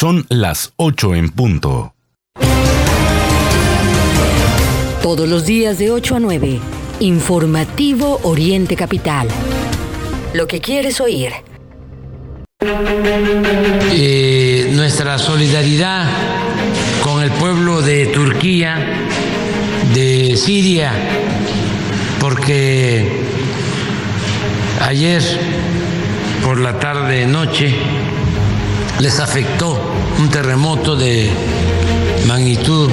Son las 8 en punto. Todos los días de 8 a 9. Informativo Oriente Capital. Lo que quieres oír. Eh, nuestra solidaridad con el pueblo de Turquía, de Siria, porque ayer por la tarde noche les afectó un terremoto de magnitud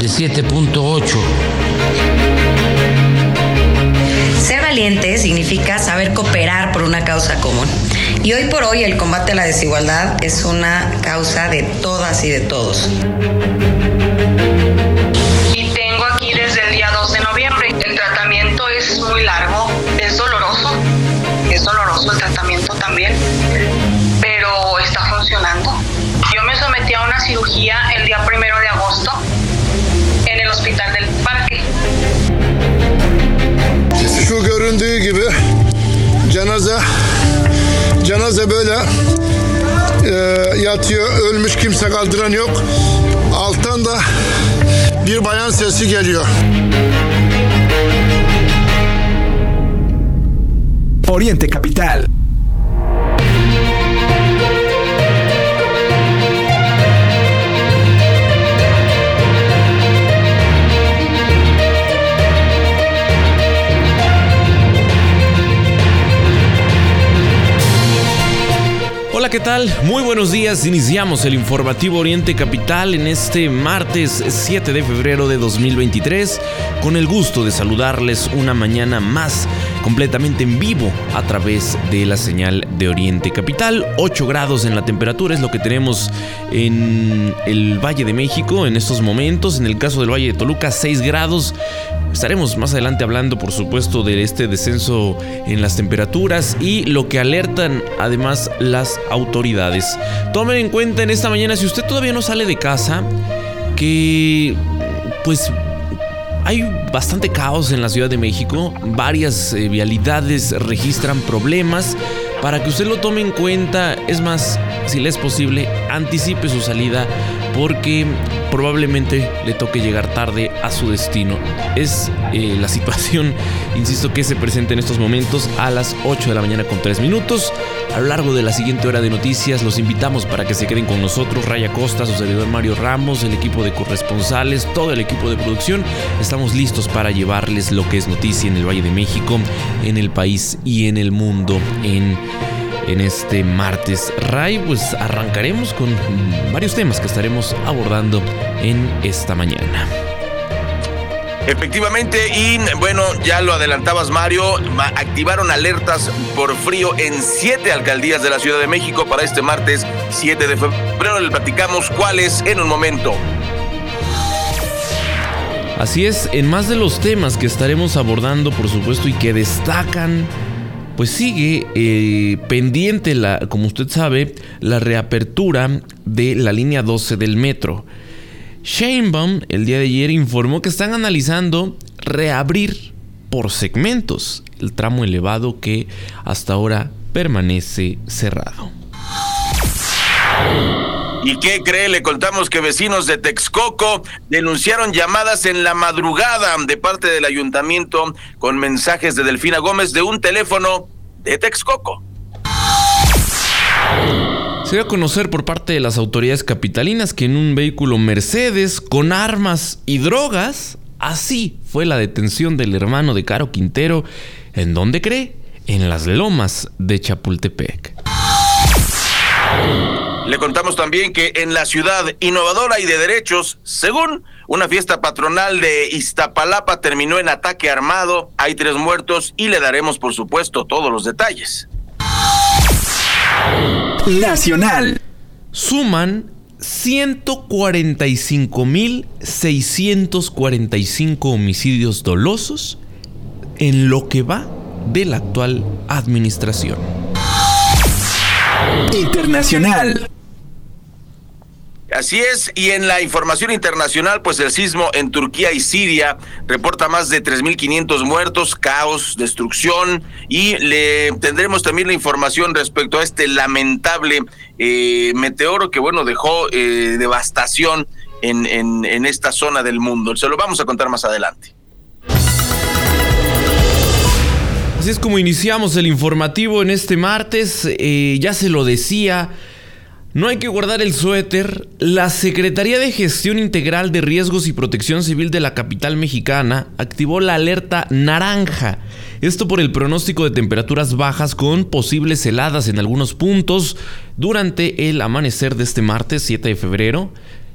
de 7.8. Ser valiente significa saber cooperar por una causa común. Y hoy por hoy el combate a la desigualdad es una causa de todas y de todos. Cirugía el día primero de agosto en el hospital del parque. Şu göründüğü gibi cenaze cenaze böyle e, yatıyor ölmüş kimse kaldıran yok alttan da bir bayan sesi geliyor. Oriente Capital. ¿Qué tal? Muy buenos días. Iniciamos el informativo Oriente Capital en este martes 7 de febrero de 2023 con el gusto de saludarles una mañana más completamente en vivo a través de la señal de Oriente Capital. 8 grados en la temperatura es lo que tenemos en el Valle de México en estos momentos. En el caso del Valle de Toluca, 6 grados. Estaremos más adelante hablando, por supuesto, de este descenso en las temperaturas y lo que alertan además las autoridades. Tomen en cuenta en esta mañana, si usted todavía no sale de casa, que pues hay bastante caos en la Ciudad de México, varias eh, vialidades registran problemas. Para que usted lo tome en cuenta, es más, si le es posible, anticipe su salida porque probablemente le toque llegar tarde a su destino. Es eh, la situación, insisto, que se presenta en estos momentos a las 8 de la mañana con 3 minutos. A lo largo de la siguiente hora de noticias los invitamos para que se queden con nosotros. Raya Costa, su servidor Mario Ramos, el equipo de corresponsales, todo el equipo de producción. Estamos listos para llevarles lo que es noticia en el Valle de México, en el país y en el mundo en en este martes. Ray, pues arrancaremos con varios temas que estaremos abordando en esta mañana. Efectivamente, y bueno, ya lo adelantabas Mario, activaron alertas por frío en siete alcaldías de la Ciudad de México para este martes 7 de febrero. Le platicamos cuáles en un momento. Así es, en más de los temas que estaremos abordando, por supuesto, y que destacan pues sigue eh, pendiente, la, como usted sabe, la reapertura de la línea 12 del metro. Sheinbaum el día de ayer informó que están analizando reabrir por segmentos el tramo elevado que hasta ahora permanece cerrado. ¿Y qué cree? Le contamos que vecinos de Texcoco denunciaron llamadas en la madrugada de parte del ayuntamiento con mensajes de Delfina Gómez de un teléfono de Texcoco. Se dio a conocer por parte de las autoridades capitalinas que en un vehículo Mercedes con armas y drogas, así fue la detención del hermano de Caro Quintero, ¿en dónde cree? En las lomas de Chapultepec. Le contamos también que en la ciudad innovadora y de derechos, según una fiesta patronal de Iztapalapa terminó en ataque armado, hay tres muertos y le daremos por supuesto todos los detalles. Nacional. Suman 145.645 homicidios dolosos en lo que va de la actual administración. Internacional. Así es, y en la información internacional, pues el sismo en Turquía y Siria reporta más de 3.500 muertos, caos, destrucción, y le tendremos también la información respecto a este lamentable eh, meteoro que, bueno, dejó eh, devastación en, esta zona del mundo. Se lo vamos a contar más adelante. Así es como iniciamos el informativo en este martes. Eh, ya se lo decía. No hay que guardar el suéter. La Secretaría de Gestión Integral de Riesgos y Protección Civil de la capital mexicana activó la alerta naranja. Esto por el pronóstico de temperaturas bajas con posibles heladas en algunos puntos durante el amanecer de este martes 7 de febrero.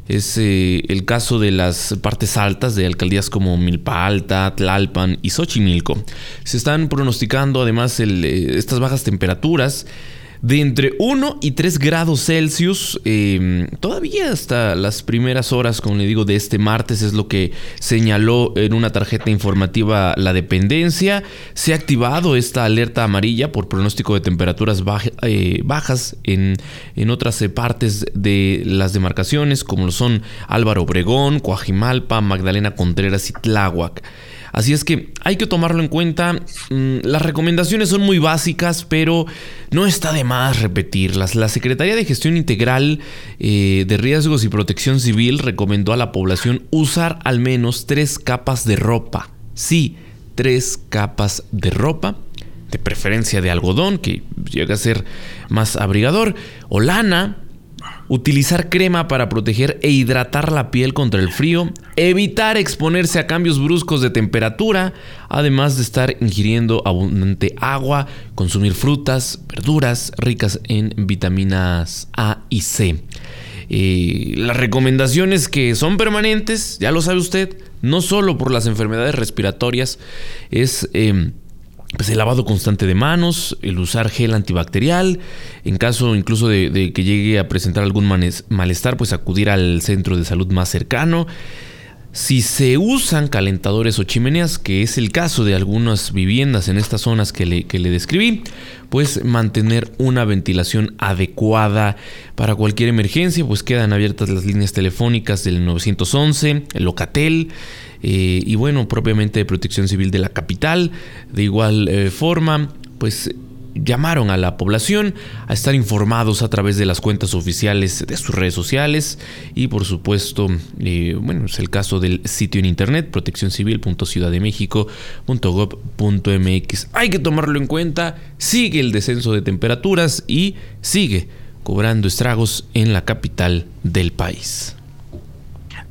Es eh, el caso de las partes altas de alcaldías como Milpa Alta, Tlalpan y Xochimilco. Se están pronosticando además eh, estas bajas temperaturas de entre 1 y 3 grados Celsius. Eh, todavía hasta las primeras horas, como le digo, de este martes es lo que señaló en una tarjeta informativa la dependencia. Se ha activado esta alerta amarilla por pronóstico de temperaturas eh, bajas en, en otras eh, partes de las demarcaciones, como lo son Álvaro Obregón, Coajimalpa, Magdalena Contreras y Tláhuac. Así es que hay que tomarlo en cuenta. Mm, las recomendaciones son muy básicas, pero no está de más repetirlas. La Secretaría de Gestión Integral eh, de Riesgos y Protección Civil recomendó a la población usar al menos tres capas de ropa. Sí, tres capas de ropa de preferencia de algodón, que llega a ser más abrigador, o lana, utilizar crema para proteger e hidratar la piel contra el frío, evitar exponerse a cambios bruscos de temperatura, además de estar ingiriendo abundante agua, consumir frutas, verduras ricas en vitaminas A y C. Eh, las recomendaciones que son permanentes, ya lo sabe usted, no solo por las enfermedades respiratorias, es... Em, pues el lavado constante de manos, el usar gel antibacterial, en caso incluso de, que llegue a presentar algún malestar, pues acudir al centro de salud más cercano. Si se usan calentadores o chimeneas, que es el caso de algunas viviendas en estas zonas que le, que le describí, pues mantener una ventilación adecuada para cualquier emergencia, pues quedan abiertas las líneas telefónicas del 911, el Locatel, eh, y bueno, propiamente de protección civil de la capital. De igual eh, forma, pues llamaron a la población a estar informados a través de las cuentas oficiales de sus redes sociales y por supuesto, eh, bueno, es el caso del sitio en internet proteccioncivil.ciudaddemexico.gov.mx. Hay que tomarlo en cuenta, sigue el descenso de temperaturas y sigue cobrando estragos en la capital del país.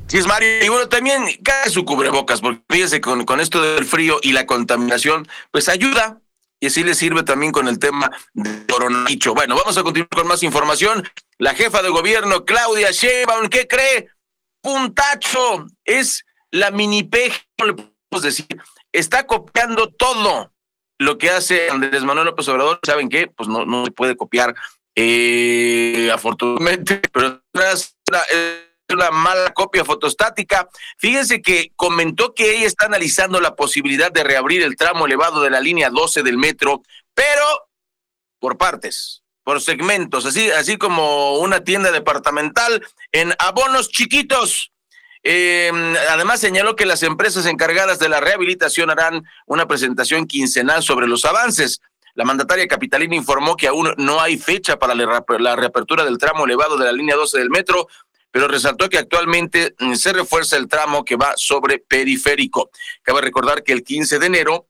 Sí, es Mario. Y bueno, también cae su cubrebocas, porque fíjese, con, con esto del frío y la contaminación, pues ayuda. Y así le sirve también con el tema de coronavirus. Bueno, vamos a continuar con más información. La jefa de gobierno, Claudia Sheinbaum, ¿qué cree? Puntacho, es la mini P, le podemos decir. Está copiando todo lo que hace Andrés Manuel López Obrador. ¿Saben qué? Pues no, no se puede copiar, eh, afortunadamente, pero una mala copia fotostática. Fíjense que comentó que ella está analizando la posibilidad de reabrir el tramo elevado de la línea 12 del metro, pero por partes, por segmentos, así, así como una tienda departamental en abonos chiquitos. Em, además señaló que las empresas encargadas de la rehabilitación harán una presentación quincenal sobre los avances. La mandataria capitalina informó que aún no hay fecha para la reapertura del tramo elevado de la línea 12 del metro, pero resaltó que actualmente mm, se refuerza el tramo que va sobre periférico. Cabe recordar que el 15 de enero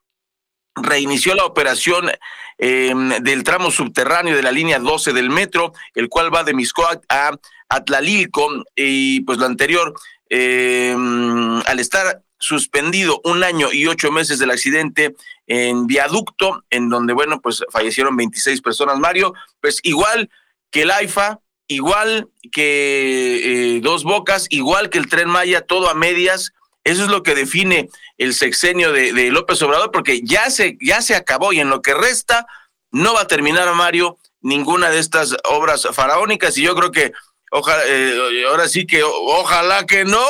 reinició la operación em, del tramo subterráneo de la línea 12 del metro, el cual va de Miscoac a Atlalilco, y pues lo anterior, em, al estar suspendido un año y ocho meses del accidente en viaducto, en donde, bueno, pues fallecieron 26 personas, Mario, pues igual que el AIFA, igual que eh, Dos Bocas, igual que el Tren Maya, todo a medias. Eso es lo que define el sexenio de, López Obrador, porque ya se, ya se acabó y en lo que resta no va a terminar, Mario, ninguna de estas obras faraónicas. Y yo creo que ojalá, eh, ahora sí que ojalá que no.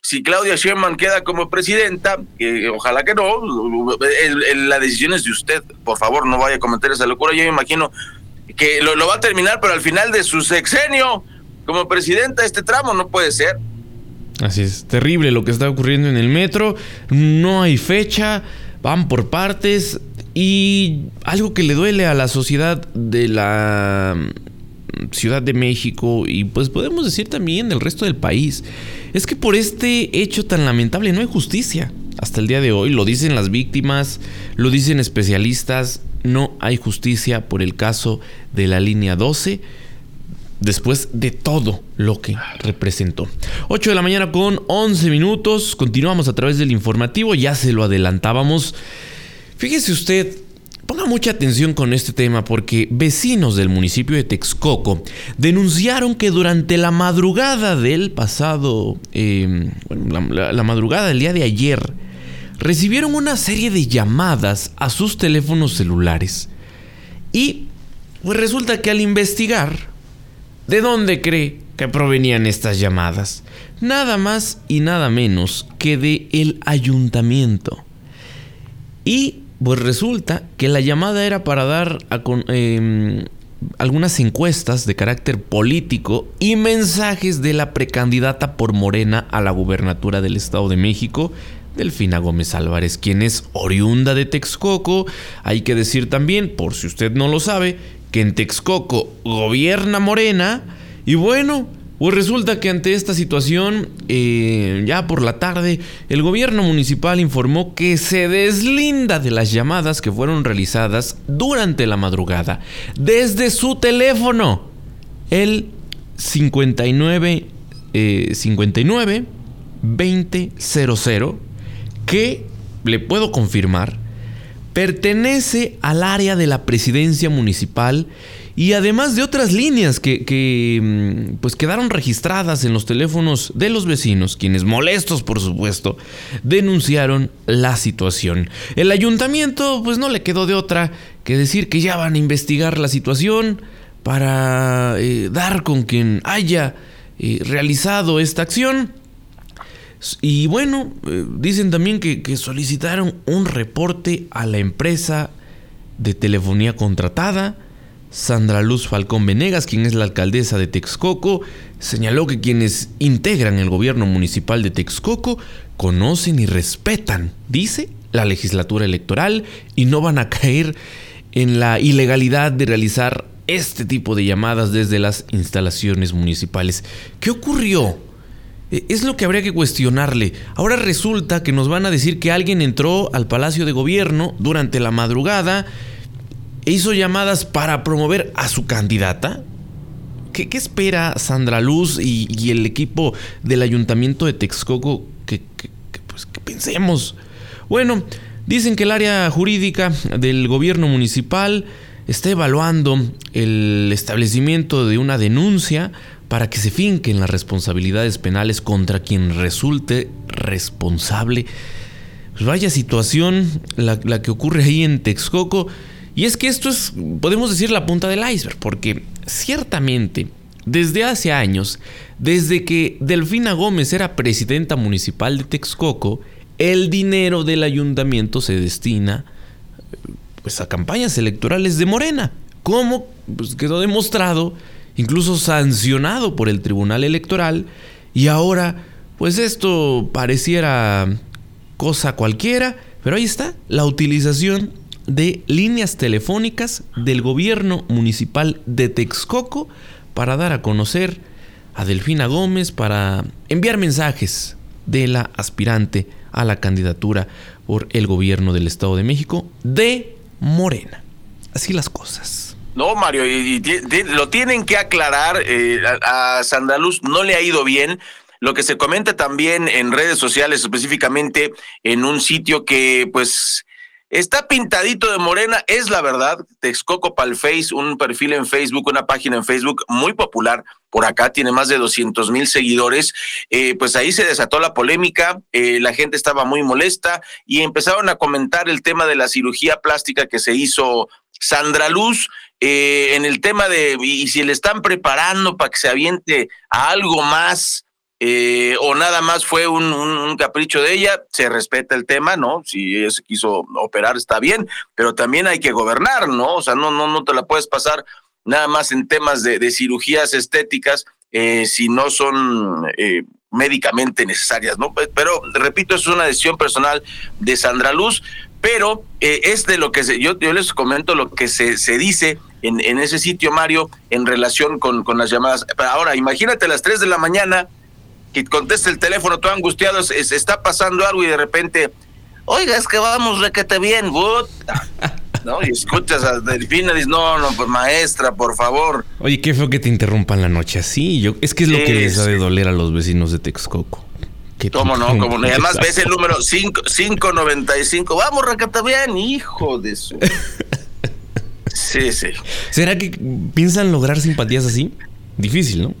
Si Claudia Sheinbaum queda como presidenta, ojalá que no, la decisión es de usted. Por favor, no vaya a cometer esa locura. Yo me imagino que lo, va a terminar, pero al final de su sexenio, como presidenta de este tramo, no puede ser. Así es, terrible lo que está ocurriendo en el metro, no hay fecha, van por partes y algo que le duele a la sociedad de la mm, Ciudad de México y pues podemos decir también del resto del país, es que por este hecho tan lamentable no hay justicia. Hasta el día de hoy lo dicen las víctimas, lo dicen especialistas, no hay justicia por el caso de la línea 12 después de todo lo que representó. 8 de la mañana con 11 minutos, continuamos a través del informativo, ya se lo adelantábamos. Fíjese usted, ponga mucha atención con este tema porque vecinos del municipio de Texcoco denunciaron que durante la madrugada del pasado, em, bueno, la madrugada del día de ayer, recibieron una serie de llamadas a sus teléfonos celulares. Y pues resulta que al investigar, ¿De dónde cree que provenían estas llamadas? Nada más y nada menos que de el ayuntamiento. Y pues resulta que la llamada era para dar a em, algunas encuestas de carácter político y mensajes de la precandidata por Morena a la gubernatura del Estado de México, Delfina Gómez Álvarez, quien es oriunda de Texcoco. Hay que decir también, por si usted no lo sabe, que en Texcoco gobierna Morena y bueno, pues resulta que ante esta situación, eh, ya por la tarde, el gobierno municipal informó que se deslinda de las llamadas que fueron realizadas durante la madrugada desde su teléfono, el 59 59 2000, que le puedo confirmar pertenece al área de la presidencia municipal y además de otras líneas que, mm, pues quedaron registradas en los teléfonos de los vecinos, quienes molestos por supuesto, denunciaron la situación. El ayuntamiento pues no le quedó de otra que decir que ya van a investigar la situación para eh, dar con quien haya eh, realizado esta acción y bueno, eh, dicen también que, solicitaron un reporte a la empresa de telefonía contratada. Sandra Luz Falcón Venegas, quien es la alcaldesa de Texcoco, señaló que quienes integran el gobierno municipal de Texcoco conocen y respetan, dice, la legislatura electoral y no van a caer en la ilegalidad de realizar este tipo de llamadas desde las instalaciones municipales. ¿Qué ocurrió? Eh, es lo que habría que cuestionarle. Ahora resulta que nos van a decir que alguien entró al Palacio de Gobierno durante la madrugada e hizo llamadas para promover a su candidata. ¿Qué, espera Sandra Luz y, el equipo del Ayuntamiento de Texcoco que, pues, que pensemos? Bueno, dicen que el área jurídica del gobierno municipal está evaluando el establecimiento de una denuncia para que se finquen las responsabilidades penales contra quien resulte responsable. Pues vaya situación la, que ocurre ahí en Texcoco. Y es que esto es, podemos decir, la punta del iceberg, porque ciertamente, desde hace años, desde que Delfina Gómez era presidenta municipal de Texcoco, el dinero del ayuntamiento se destina pues, a campañas electorales de Morena. ¿Cómo? Pues quedó demostrado incluso sancionado por el Tribunal Electoral, y ahora, pues esto pareciera cosa cualquiera, pero ahí está, la utilización de líneas telefónicas del gobierno municipal de Texcoco para dar a conocer a Delfina Gómez, para enviar mensajes de la aspirante a la candidatura por el gobierno del Estado de México de Morena. Así las cosas. No, Mario, y, lo tienen que aclarar. Eh, a, a Sandaluz no le ha ido bien. Lo que se comenta también en redes sociales, específicamente en un sitio que, pues, está pintadito de morena, es la verdad. Texcoco Palface, un perfil en Facebook, una página en Facebook muy popular. Por acá tiene más de 200 mil seguidores. Eh, pues ahí se desató la polémica. Eh, la gente estaba muy molesta y empezaron a comentar el tema de la cirugía plástica que se hizo Sandra Luz eh, en el tema de y si le están preparando para que se aviente a algo más eh, o nada más fue un, capricho de ella, se respeta el tema, ¿no? Si ella se quiso operar está bien, pero también hay que gobernar, ¿no? O sea, no, no, no te la puedes pasar nada más en temas de, cirugías estéticas eh, si no son eh, médicamente necesarias, ¿no? Pero repito, es una decisión personal de Sandra Luz, pero eh, es de lo que se, yo, yo les comento lo que se, se dice en, en ese sitio, Mario, en relación con, con las llamadas. Ahora, imagínate a las 3 de la mañana que conteste el teléfono todo angustiado, se, se está pasando algo y de repente, oiga, es que vamos requete bien, puta. ¿no? Y escuchas a Delfina y dices, no, no, pues maestra, por favor. Oye, qué feo que te interrumpan la noche así. Yo, es que es lo que les ha de doler a los vecinos de Texcoco. ¿Cómo no? ¿Cómo no? Y además ves el número 5, 595. Vamos, bien, hijo de su. Sí, sí. ¿Será que piensan lograr simpatías así? Difícil, ¿no?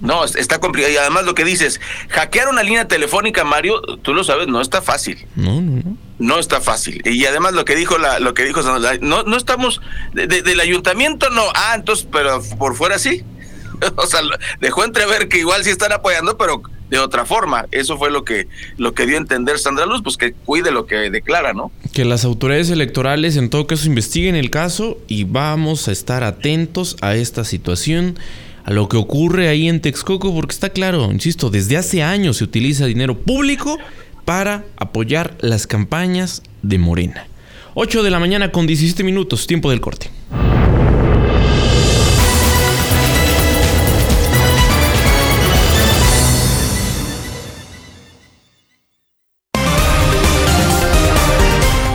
No, es- está complicado. Y además lo que dices, hackear una línea telefónica, Mario, tú lo sabes, no está fácil. No, no, no. No está fácil. Y además lo que dijo la, lo que dijo no, no estamos de- de- del ayuntamiento, no. Ah, entonces, pero por fuera sí. o sea, dejó entrever que igual sí están apoyando, pero de otra forma. Eso fue lo que, lo que dio a entender Sandra Luz, pues que cuide lo que declara, ¿no? Que las autoridades electorales en todo caso investiguen el caso y vamos a estar atentos a esta situación, a lo que ocurre ahí en Texcoco, porque está claro, insisto, desde hace años se utiliza dinero público para apoyar las campañas de Morena. 8 de la mañana con 17 minutos, tiempo del corte.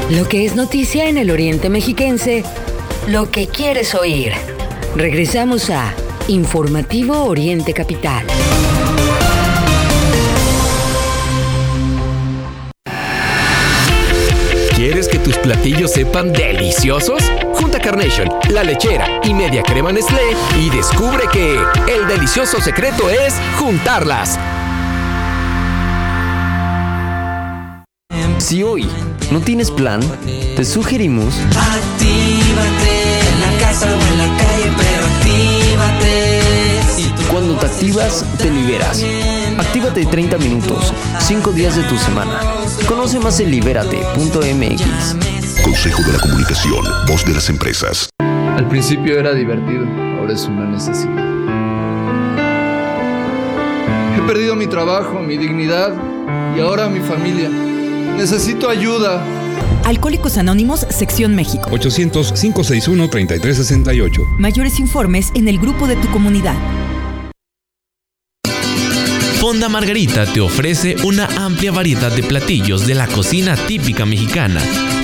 Lo que es noticia en el Oriente Mexiquense, lo que quieres oír. Regresamos a Informativo Oriente Capital. ¿Quieres que tus platillos sepan deliciosos? Junta Carnation, La Lechera y Media Crema Nestlé y descubre que el delicioso secreto es juntarlas. Si hoy no tienes plan, te sugerimos Actívate en la casa o en la calle, pero actívate. cuando te activas, te liberas. Actívate 30 minutos, 5 días de tu semana. Conoce más en libérate.mx. Consejo de la Comunicación, voz de las empresas. Al principio era divertido, ahora es una necesidad. He perdido mi trabajo, mi dignidad y ahora mi familia. Necesito ayuda. Alcohólicos Anónimos, Sección México. 800-561-3368. Mayores informes en el grupo de tu comunidad. Fonda Margarita te ofrece una amplia variedad de platillos de la cocina típica mexicana.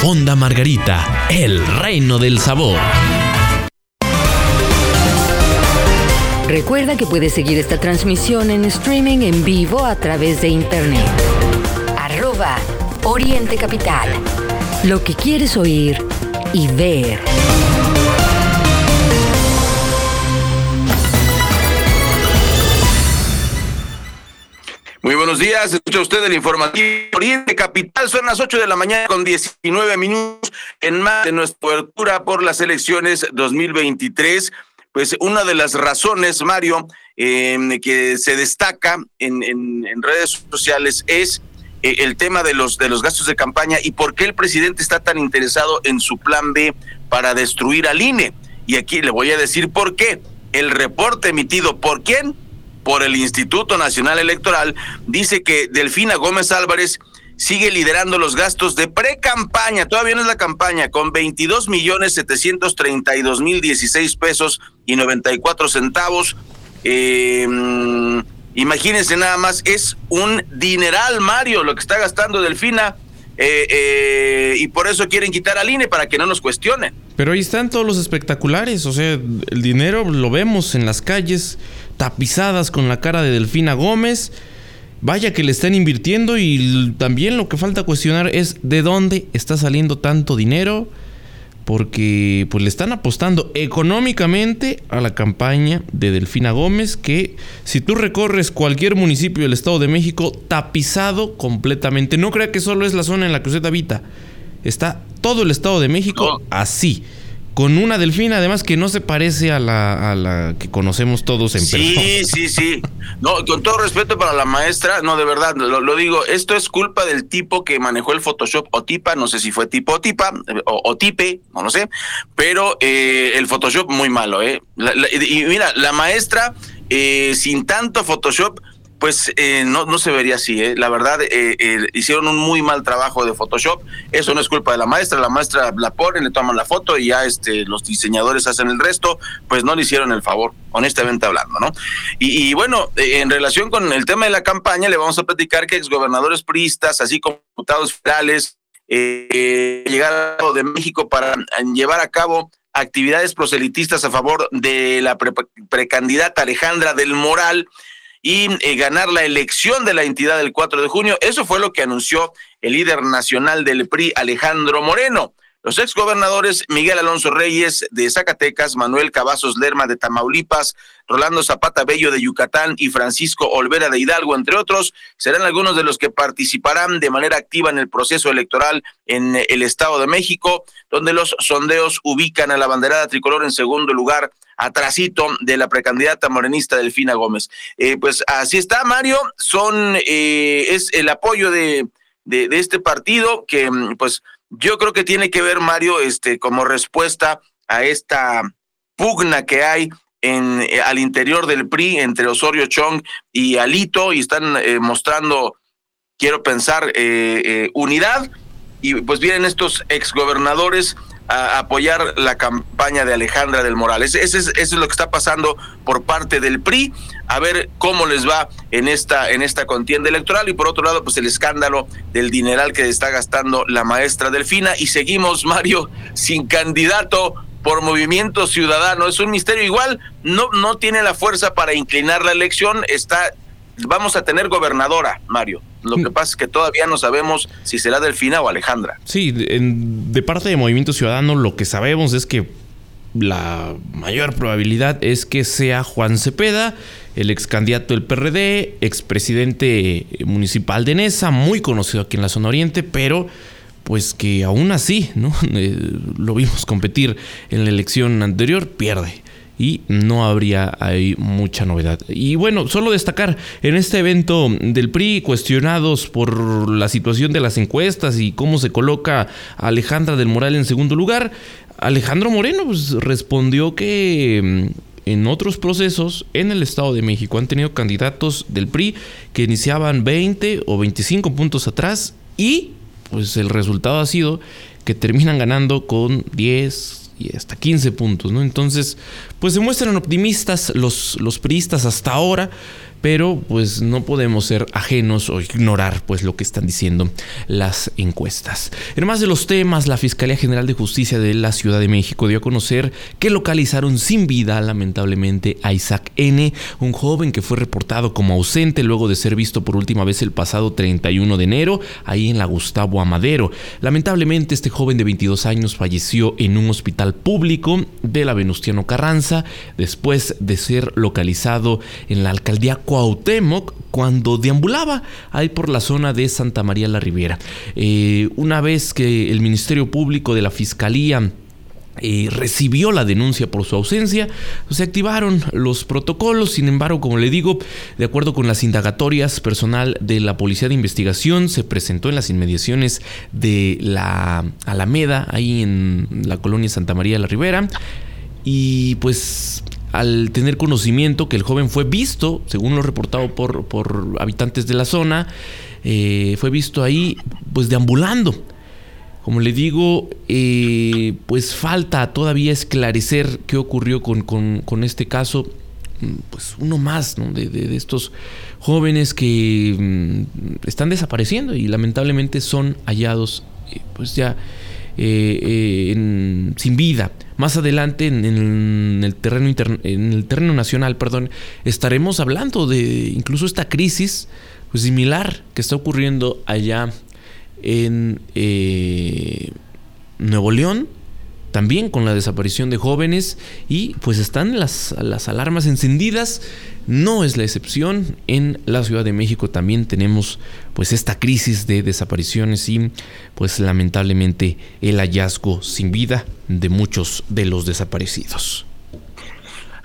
Fonda Margarita, el reino del sabor. Recuerda que puedes seguir esta transmisión en streaming en vivo a través de internet. Arroba Oriente Capital. Lo que quieres oír y ver. Muy buenos días, escucha usted el informativo Oriente Capital, son las 8 de la mañana con 19 minutos en más de nuestra cobertura por las elecciones 2023. Pues una de las razones, Mario, eh, que se destaca en, en- redes sociales es eh, el tema de los, de los gastos de campaña y por qué el presidente está tan interesado en su plan B para destruir al INE. Y aquí le voy a decir por qué. El reporte emitido por quién? Por el Instituto Nacional Electoral dice que Delfina Gómez Álvarez sigue liderando los gastos de pre-campaña, todavía no es la campaña, con 22 millones 732 mil 16 pesos y 94 centavos. Eh, imagínense nada más, es un dineral, Mario, lo que está gastando Delfina. eh, eh, y por eso quieren quitar al INE para que no nos cuestionen. Pero ahí están todos los espectaculares, o sea, el dinero lo vemos en las calles tapizadas con la cara de Delfina Gómez. Vaya que le están invirtiendo y también lo que falta cuestionar es de dónde está saliendo tanto dinero porque pues le están apostando económicamente a la campaña de Delfina Gómez que si tú recorres cualquier municipio del Estado de México tapizado completamente, no crea que solo es la zona en la que usted habita, está todo el Estado de México así con una delfina, además que no se parece a la, a la que conocemos todos en Sí, persona. sí, sí. No, con todo respeto para la maestra, no, de verdad, lo, lo digo, esto es culpa del tipo que manejó el Photoshop o tipa, no sé si fue tipo o tipa, o, o tipe, no lo sé, pero eh, el Photoshop muy malo, ¿eh? La- y mira, la maestra, eh, sin tanto Photoshop, pues eh, no, no se vería así, ¿eh? La verdad, eh, eh, hicieron un muy mal trabajo de Photoshop. Eso no es culpa de la maestra. La maestra la pone, le toman la foto y ya este, los diseñadores hacen el resto. Pues no le hicieron el favor, honestamente hablando, ¿no? Y, bueno, eh, en relación con el tema de la campaña, le vamos a platicar que exgobernadores priistas, así como diputados federales, eh, llegaron de México para llevar a cabo actividades proselitistas a favor de la pre- precandidata Alejandra del Moral y eh, ganar la elección de la entidad del 4 de junio. Eso fue lo que anunció el líder nacional del PRI, Alejandro Moreno. Los exgobernadores Miguel Alonso Reyes de Zacatecas, Manuel Cavazos Lerma de Tamaulipas, Rolando Zapata Bello de Yucatán y Francisco Olvera de Hidalgo, entre otros, serán algunos de los que participarán de manera activa en el proceso electoral en el Estado de México, donde los sondeos ubican a la banderada tricolor en segundo lugar, atrasito de la precandidata morenista Delfina Gómez. Eh, pues así está, Mario, son eh, es el apoyo de, de, este partido que pues yo creo que tiene que ver, Mario, este, como respuesta a esta pugna que hay en, eh, al interior del PRI entre Osorio Chong y Alito y están eh, mostrando, quiero pensar, eh, eh, unidad. Y pues vienen estos exgobernadores a apoyar la campaña de Alejandra del Moral. Ese es, eso es lo que está pasando por parte del PRI, a ver cómo les va en esta, en esta contienda electoral. Y por otro lado, pues el escándalo del dineral que está gastando la maestra Delfina. Y seguimos, Mario, sin candidato por movimiento ciudadano. Es un misterio. Igual, no, no tiene la fuerza para inclinar la elección, está, vamos a tener gobernadora, Mario. Lo que pasa es que todavía no sabemos si será Delfina o Alejandra. Sí, de, en- de parte de Movimiento Ciudadano lo que sabemos es que la mayor probabilidad es que sea Juan Cepeda, el ex candidato del PRD, expresidente municipal de Nesa, muy conocido aquí en la zona oriente, pero pues que aún así, ¿no? Eh, lo vimos competir en la elección anterior, pierde. Y no habría ahí mucha novedad. Y bueno, solo destacar en este evento del PRI, cuestionados por la situación de las encuestas y cómo se coloca Alejandra del Moral en segundo lugar, Alejandro Moreno pues, respondió que mm, en otros procesos en el Estado de México han tenido candidatos del PRI que iniciaban 20 o 25 puntos atrás y pues el resultado ha sido que terminan ganando con 10 y hasta 15 puntos, ¿no? Entonces, pues se muestran optimistas los, los priistas hasta ahora, pero pues no podemos ser ajenos o ignorar pues lo que están diciendo las encuestas. En más de los temas, la Fiscalía General de Justicia de la Ciudad de México dio a conocer que localizaron sin vida lamentablemente a Isaac N., un joven que fue reportado como ausente luego de ser visto por última vez el pasado 31 de enero ahí en la Gustavo Amadero. Lamentablemente este joven de 22 años falleció en un hospital público de la Venustiano Carranza después de ser localizado en la alcaldía Cuauhtémoc cuando deambulaba ahí por la zona de Santa María la Ribera. Eh, una vez que el Ministerio Público de la Fiscalía eh, recibió la denuncia por su ausencia, se activaron los protocolos, sin embargo, como le digo, de acuerdo con las indagatorias, personal de la Policía de Investigación se presentó en las inmediaciones de la Alameda, ahí en la colonia Santa María la Ribera, y pues al tener conocimiento que el joven fue visto, según lo reportado por, por habitantes de la zona, eh, fue visto ahí pues deambulando. Como le digo, eh, pues falta todavía esclarecer qué ocurrió con, con- este caso. Pues uno más ¿no? de, de- de estos jóvenes que mm, están desapareciendo y lamentablemente son hallados eh, pues ya eh, eh, en- sin vida. Más adelante en, el terreno en el terreno nacional, perdón, estaremos hablando de incluso esta crisis pues, similar que está ocurriendo allá en eh, Nuevo León también con la desaparición de jóvenes y pues están las, las alarmas encendidas. No es la excepción. En la Ciudad de México también tenemos pues esta crisis de desapariciones y pues lamentablemente el hallazgo sin vida de muchos de los desaparecidos.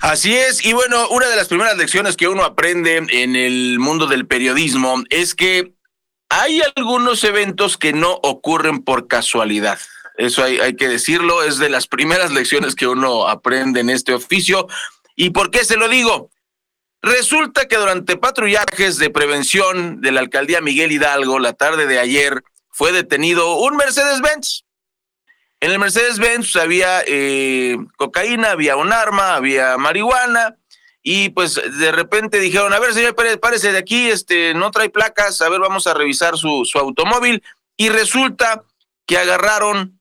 Así es, y bueno, una de las primeras lecciones que uno aprende en el mundo del periodismo es que hay algunos eventos que no ocurren por casualidad. Eso hay, hay, que decirlo, es de las primeras lecciones que uno aprende en este oficio. ¿Y por qué se lo digo? Resulta que durante patrullajes de prevención de la alcaldía Miguel Hidalgo, la tarde de ayer, fue detenido un Mercedes-Benz. En el Mercedes-Benz había eh, cocaína, había un arma, había marihuana, y pues de repente dijeron, a ver, señor Pérez, párese de aquí, este, no trae placas, a ver, vamos a revisar su, su automóvil, y resulta que agarraron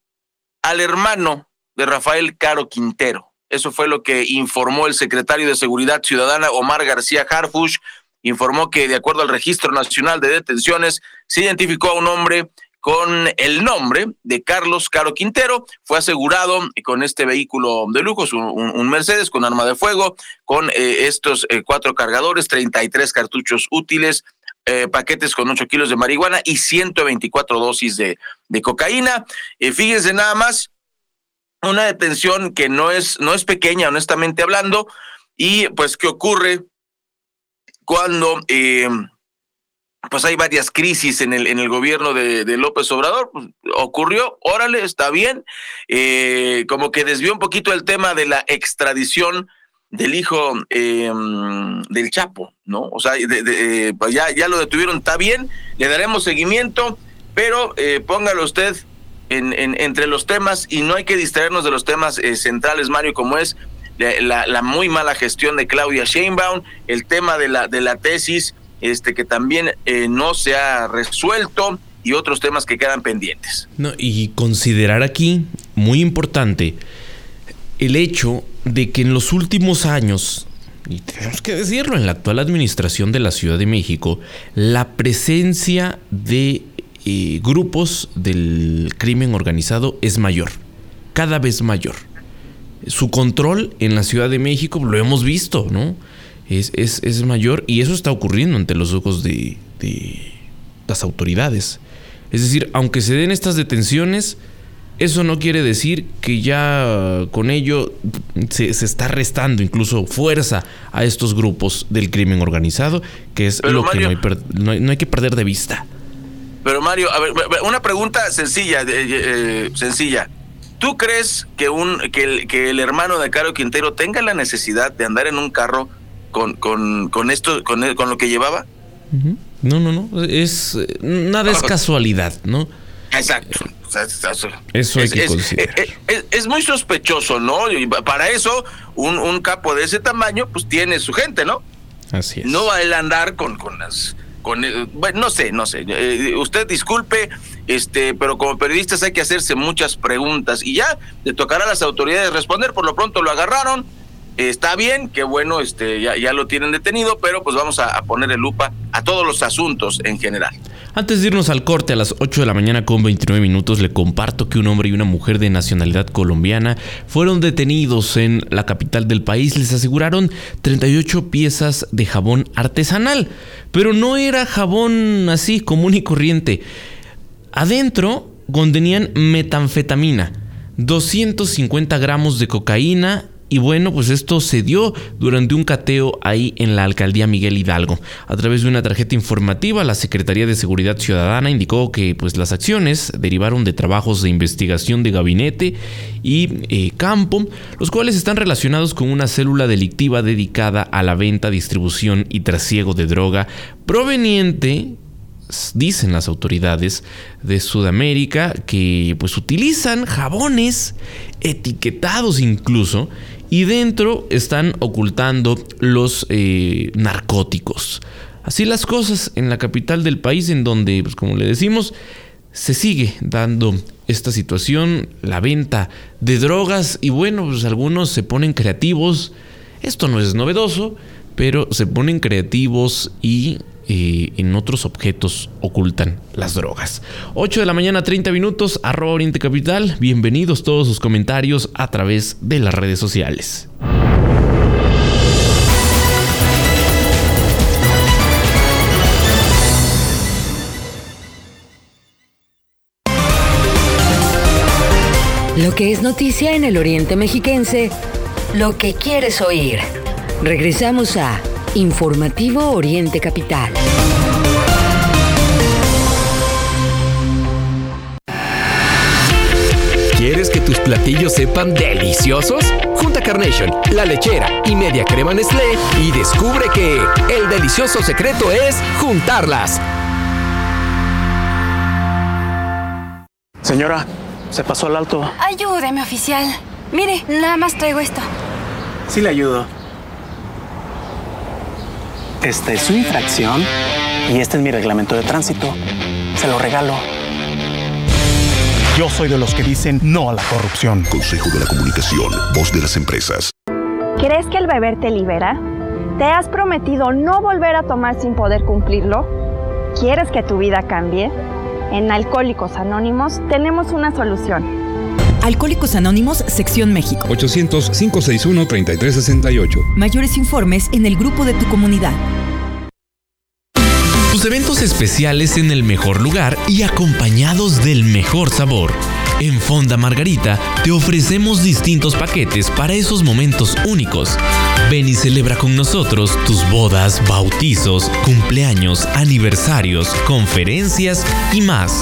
al hermano de Rafael Caro Quintero. Eso fue lo que informó el secretario de Seguridad Ciudadana, Omar García Harfush. Informó que, de acuerdo al Registro Nacional de Detenciones, se identificó a un hombre con el nombre de Carlos Caro Quintero. Fue asegurado con este vehículo de lujo, un, Mercedes con arma de fuego, con eh, estos eh, cuatro cargadores, 33 cartuchos útiles, eh, paquetes con 8 kilos de marihuana y 124 dosis de, de cocaína. Fíjense nada más, una detención que no es, no es pequeña, honestamente hablando, y pues qué ocurre cuando eh, pues hay varias crisis en el, en el gobierno de, de López Obrador. Pues, ocurrió, órale, está bien, eh, como que desvió un poquito el tema de la extradición del hijo eh, del Chapo, ¿no? O sea, eh, pues ya, ya lo detuvieron, está bien, le daremos seguimiento, pero eh, póngalo usted en, en, entre los temas y no hay que distraernos de los temas eh, centrales, Mario, como es la, la, muy mala gestión de Claudia Sheinbaum, el tema de la, de la tesis, este que también eh, no se ha resuelto y otros temas que quedan pendientes. No, y considerar aquí, muy importante, el hecho de que en los últimos años, y tenemos que decirlo, en la actual administración de la Ciudad de México, la presencia de eh, grupos del crimen organizado es mayor, cada vez mayor. Su control en la Ciudad de México lo hemos visto, ¿no? Es, es, es mayor y eso está ocurriendo ante los ojos de, de las autoridades. Es decir, aunque se den estas detenciones, eso no quiere decir que ya con ello se, se, está restando incluso fuerza a estos grupos del crimen organizado, que es Pero lo Mario, que no hay, no, hay, no hay, que perder de vista. Pero Mario, a ver, una pregunta sencilla, eh, eh, sencilla. ¿Tú crees que un que el, que el hermano de Caro Quintero tenga la necesidad de andar en un carro con, con, con esto, con, con lo que llevaba? No, no, no. Es nada es casualidad, ¿no? Exacto. Eso hay que considerar. Es, es, es, muy sospechoso, ¿no? Y para eso, un, un, capo de ese tamaño, pues tiene su gente, ¿no? Así es. No va a andar con, con las. Con, bueno, no sé, no sé. Eh, usted disculpe, este, pero como periodistas hay que hacerse muchas preguntas y ya le tocará a las autoridades responder. Por lo pronto lo agarraron, está bien, qué bueno, este, ya, ya, lo tienen detenido, pero pues vamos a, a ponerle lupa a todos los asuntos en general. Antes de irnos al corte a las 8 de la mañana con 29 minutos, le comparto que un hombre y una mujer de nacionalidad colombiana fueron detenidos en la capital del país. Les aseguraron 38 piezas de jabón artesanal, pero no era jabón así común y corriente. Adentro contenían metanfetamina, 250 gramos de cocaína y bueno, pues esto se dio durante un cateo ahí en la alcaldía Miguel Hidalgo. A través de una tarjeta informativa, la Secretaría de Seguridad Ciudadana indicó que pues, las acciones derivaron de trabajos de investigación de gabinete y eh, campo, los cuales están relacionados con una célula delictiva dedicada a la venta, distribución y trasiego de droga proveniente dicen las autoridades de Sudamérica que pues utilizan jabones etiquetados incluso y dentro están ocultando los eh, narcóticos. Así las cosas en la capital del país en donde, pues, como le decimos, se sigue dando esta situación, la venta de drogas y bueno, pues algunos se ponen creativos. Esto no es novedoso, pero se ponen creativos y eh, en otros objetos ocultan las drogas. 8 de la mañana, 30 minutos, arroba Oriente Capital. Bienvenidos todos sus comentarios a través de las redes sociales. Lo que es noticia en el Oriente Mexiquense, lo que quieres oír. Regresamos a Informativo Oriente Capital. ¿Quieres que tus platillos sepan deliciosos? Junta Carnation, La Lechera y Media Crema Nestlé y descubre que el delicioso secreto es juntarlas. Señora, se pasó al alto. Ayúdeme, oficial. Mire, nada más traigo esto. Sí le ayudo. Esta es su infracción y este es mi reglamento de tránsito. Se lo regalo. Yo soy de los que dicen no a la corrupción. Consejo de la Comunicación, voz de las empresas. ¿Crees que el beber te libera? ¿Te has prometido no volver a tomar sin poder cumplirlo? ¿Quieres que tu vida cambie? En Alcohólicos Anónimos tenemos una solución. Alcohólicos Anónimos, Sección México. 800-561-3368. Mayores informes en el grupo de tu comunidad. Tus eventos especiales en el mejor lugar y acompañados del mejor sabor. En Fonda Margarita te ofrecemos distintos paquetes para esos momentos únicos. Ven y celebra con nosotros tus bodas, bautizos, cumpleaños, aniversarios, conferencias y más.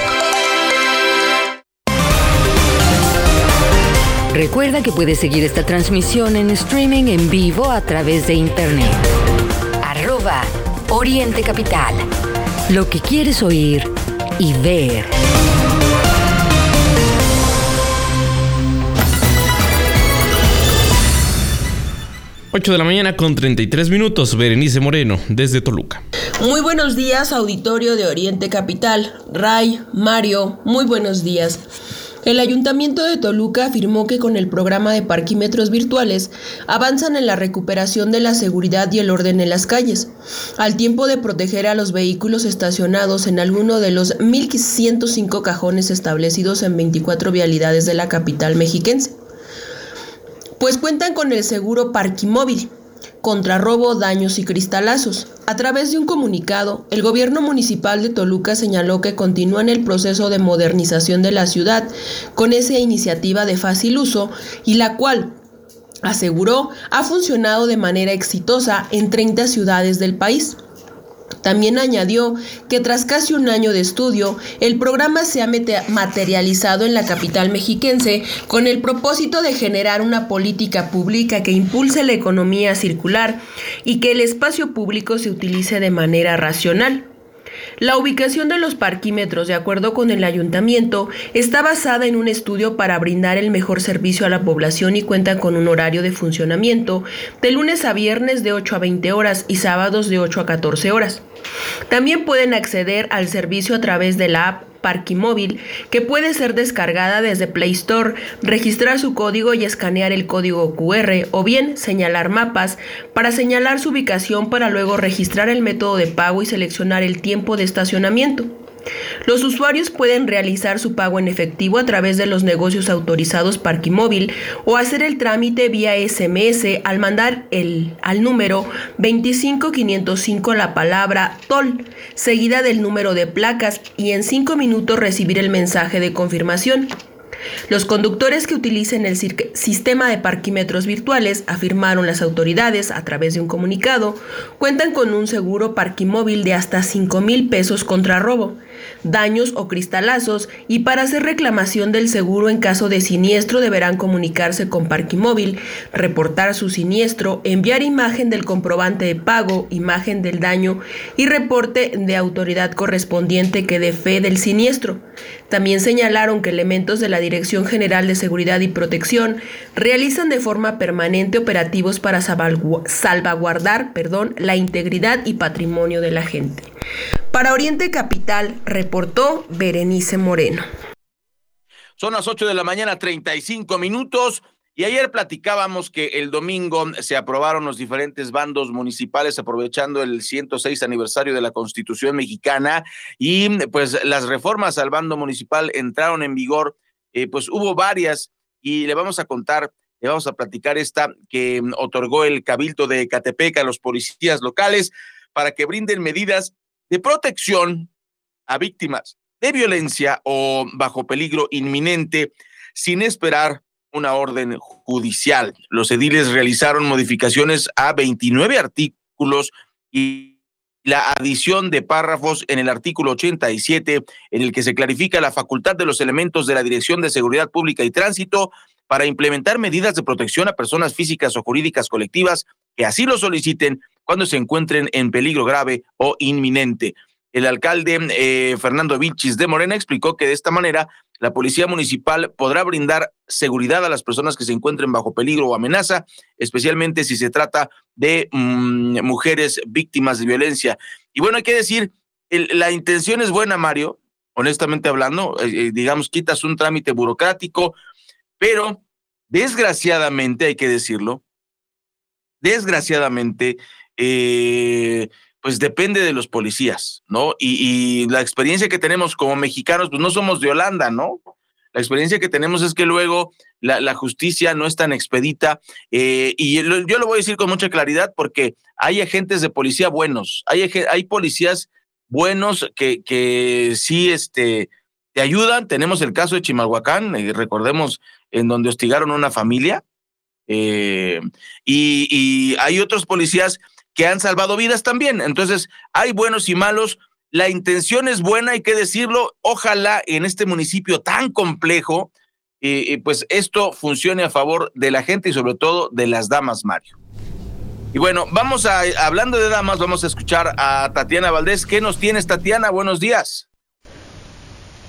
Recuerda que puedes seguir esta transmisión en streaming en vivo a través de internet. Arroba Oriente Capital. Lo que quieres oír y ver. Ocho de la mañana con 33 minutos, Berenice Moreno, desde Toluca. Muy buenos días, auditorio de Oriente Capital. Ray, Mario, muy buenos días. El Ayuntamiento de Toluca afirmó que con el programa de parquímetros virtuales avanzan en la recuperación de la seguridad y el orden en las calles, al tiempo de proteger a los vehículos estacionados en alguno de los 1.105 cajones establecidos en 24 vialidades de la capital mexiquense. Pues cuentan con el seguro Parquimóvil, contra robo, daños y cristalazos. A través de un comunicado, el gobierno municipal de Toluca señaló que continúan el proceso de modernización de la ciudad con esa iniciativa de fácil uso y la cual, aseguró, ha funcionado de manera exitosa en 30 ciudades del país. También añadió que tras casi un año de estudio, el programa se ha materializado en la capital mexiquense con el propósito de generar una política pública que impulse la economía circular y que el espacio público se utilice de manera racional. La ubicación de los parquímetros, de acuerdo con el ayuntamiento, está basada en un estudio para brindar el mejor servicio a la población y cuenta con un horario de funcionamiento de lunes a viernes de 8 a 20 horas y sábados de 8 a 14 horas. También pueden acceder al servicio a través de la app Parquimóvil, que puede ser descargada desde Play Store, registrar su código y escanear el código QR o bien señalar mapas para señalar su ubicación para luego registrar el método de pago y seleccionar el tiempo de estacionamiento. Los usuarios pueden realizar su pago en efectivo a través de los negocios autorizados Parquimóvil o hacer el trámite vía SMS al mandar el, al número 25505 la palabra TOL, seguida del número de placas y en 5 minutos recibir el mensaje de confirmación. Los conductores que utilicen el sistema de parquímetros virtuales, afirmaron las autoridades a través de un comunicado, cuentan con un seguro parquimóvil de hasta 5 mil pesos contra robo daños o cristalazos y para hacer reclamación del seguro en caso de siniestro deberán comunicarse con Parquimóvil, reportar su siniestro, enviar imagen del comprobante de pago, imagen del daño y reporte de autoridad correspondiente que dé fe del siniestro. También señalaron que elementos de la Dirección General de Seguridad y Protección realizan de forma permanente operativos para salvaguardar perdón, la integridad y patrimonio de la gente. Para Oriente Capital, reportó Berenice Moreno. Son las 8 de la mañana, 35 minutos. Y ayer platicábamos que el domingo se aprobaron los diferentes bandos municipales aprovechando el 106 aniversario de la Constitución mexicana y pues las reformas al bando municipal entraron en vigor, eh, pues hubo varias y le vamos a contar, le vamos a platicar esta que otorgó el Cabildo de Catepec a los policías locales para que brinden medidas de protección a víctimas de violencia o bajo peligro inminente sin esperar una orden judicial. Los ediles realizaron modificaciones a 29 artículos y la adición de párrafos en el artículo 87 en el que se clarifica la facultad de los elementos de la Dirección de Seguridad Pública y Tránsito para implementar medidas de protección a personas físicas o jurídicas colectivas que así lo soliciten cuando se encuentren en peligro grave o inminente. El alcalde eh, Fernando Vichis de Morena explicó que de esta manera la policía municipal podrá brindar seguridad a las personas que se encuentren bajo peligro o amenaza, especialmente si se trata de mm, mujeres víctimas de violencia. Y bueno, hay que decir, la intención es buena, Mario, honestamente hablando, eh, eh, digamos, quitas un trámite burocrático, pero desgraciadamente, hay que decirlo, desgraciadamente, eh, pues depende de los policías, ¿no? Y, la experiencia que tenemos como mexicanos, pues no somos de Holanda, ¿no? La experiencia que tenemos es que luego la, justicia no es tan expedita eh, y yo lo voy a decir con mucha claridad porque hay agentes de policía buenos, hay, hay policías buenos que, que sí este, te ayudan. Tenemos el caso de Chimalhuacán, y recordemos en donde hostigaron a una familia. Eh, y, y hay otros policías que han salvado vidas también. Entonces, hay buenos y malos. La intención es buena, hay que decirlo. Ojalá en este municipio tan complejo, eh, pues esto funcione a favor de la gente y sobre todo de las damas, Mario. Y bueno, vamos a, hablando de damas, vamos a escuchar a Tatiana Valdés. ¿Qué nos tienes, Tatiana? Buenos días.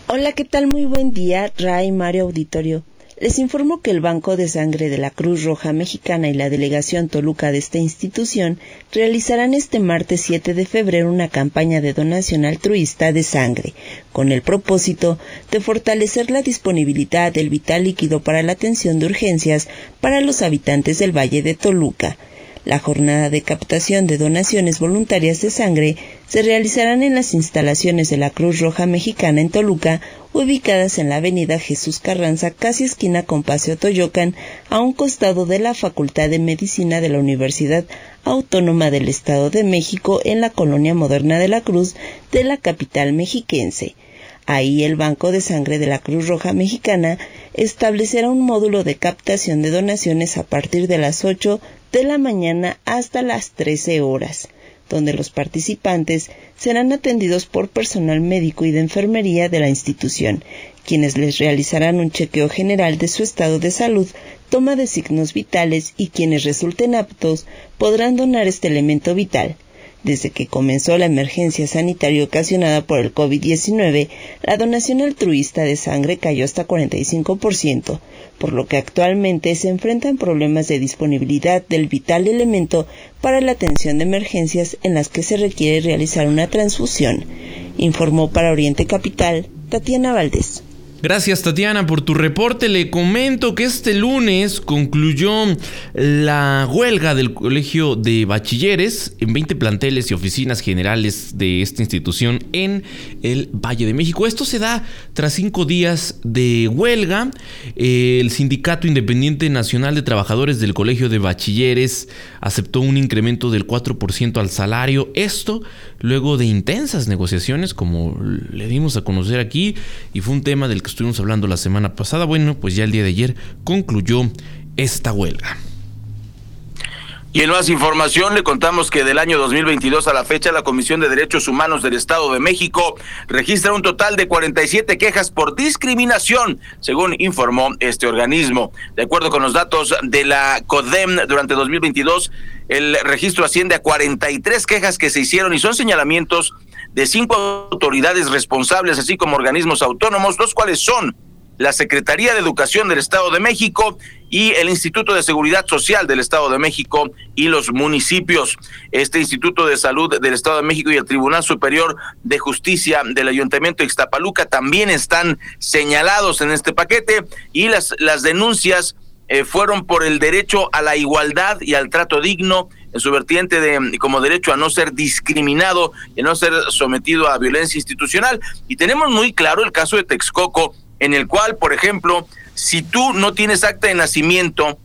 Hola, ¿qué tal? Muy buen día, Ray Mario Auditorio. Les informo que el Banco de Sangre de la Cruz Roja Mexicana y la Delegación Toluca de esta institución realizarán este martes 7 de febrero una campaña de donación altruista de sangre, con el propósito de fortalecer la disponibilidad del vital líquido para la atención de urgencias para los habitantes del Valle de Toluca. La jornada de captación de donaciones voluntarias de sangre se realizarán en las instalaciones de la Cruz Roja Mexicana en Toluca, ubicadas en la avenida Jesús Carranza, casi esquina con Paseo Toyocan, a un costado de la Facultad de Medicina de la Universidad Autónoma del Estado de México en la colonia moderna de la Cruz de la capital mexiquense. Ahí el Banco de Sangre de la Cruz Roja Mexicana establecerá un módulo de captación de donaciones a partir de las 8 de la mañana hasta las 13 horas, donde los participantes serán atendidos por personal médico y de enfermería de la institución, quienes les realizarán un chequeo general de su estado de salud, toma de signos vitales y quienes resulten aptos podrán donar este elemento vital. Desde que comenzó la emergencia sanitaria ocasionada por el COVID-19, la donación altruista de sangre cayó hasta 45%, por lo que actualmente se enfrentan problemas de disponibilidad del vital elemento para la atención de emergencias en las que se requiere realizar una transfusión, informó para Oriente Capital Tatiana Valdés. Gracias Tatiana por tu reporte. Le comento que este lunes concluyó la huelga del Colegio de Bachilleres en 20 planteles y oficinas generales de esta institución en el Valle de México. Esto se da tras cinco días de huelga. El Sindicato Independiente Nacional de Trabajadores del Colegio de Bachilleres aceptó un incremento del 4% al salario. Esto luego de intensas negociaciones, como le dimos a conocer aquí, y fue un tema del que estuvimos hablando la semana pasada, bueno, pues ya el día de ayer concluyó esta huelga. Y en más información le contamos que del año 2022 a la fecha la Comisión de Derechos Humanos del Estado de México registra un total de 47 quejas por discriminación, según informó este organismo. De acuerdo con los datos de la CODEM durante 2022, el registro asciende a 43 quejas que se hicieron y son señalamientos de cinco autoridades responsables, así como organismos autónomos, los cuales son la Secretaría de Educación del Estado de México y el Instituto de Seguridad Social del Estado de México y los municipios. Este Instituto de Salud del Estado de México y el Tribunal Superior de Justicia del Ayuntamiento de Ixtapaluca también están señalados en este paquete y las, las denuncias eh, fueron por el derecho a la igualdad y al trato digno en su vertiente de como derecho a no ser discriminado y a no ser sometido a violencia institucional. Y tenemos muy claro el caso de Texcoco, en el cual, por ejemplo, si tú no tienes acta de nacimiento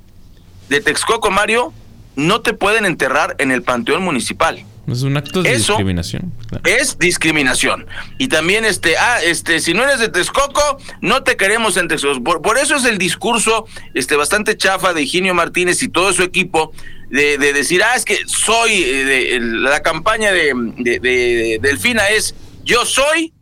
de Texcoco, Mario, no te pueden enterrar en el panteón municipal. Es un acto de discriminación. Es discriminación. Y también, este, ah, este, si no eres de Texcoco, no te queremos en Texcoco. Por, eso es el discurso, este, bastante chafa de Higinio Martínez y todo su equipo de, decir, ah, es que soy, eh, de, la campaña de, de Delfina es, yo soy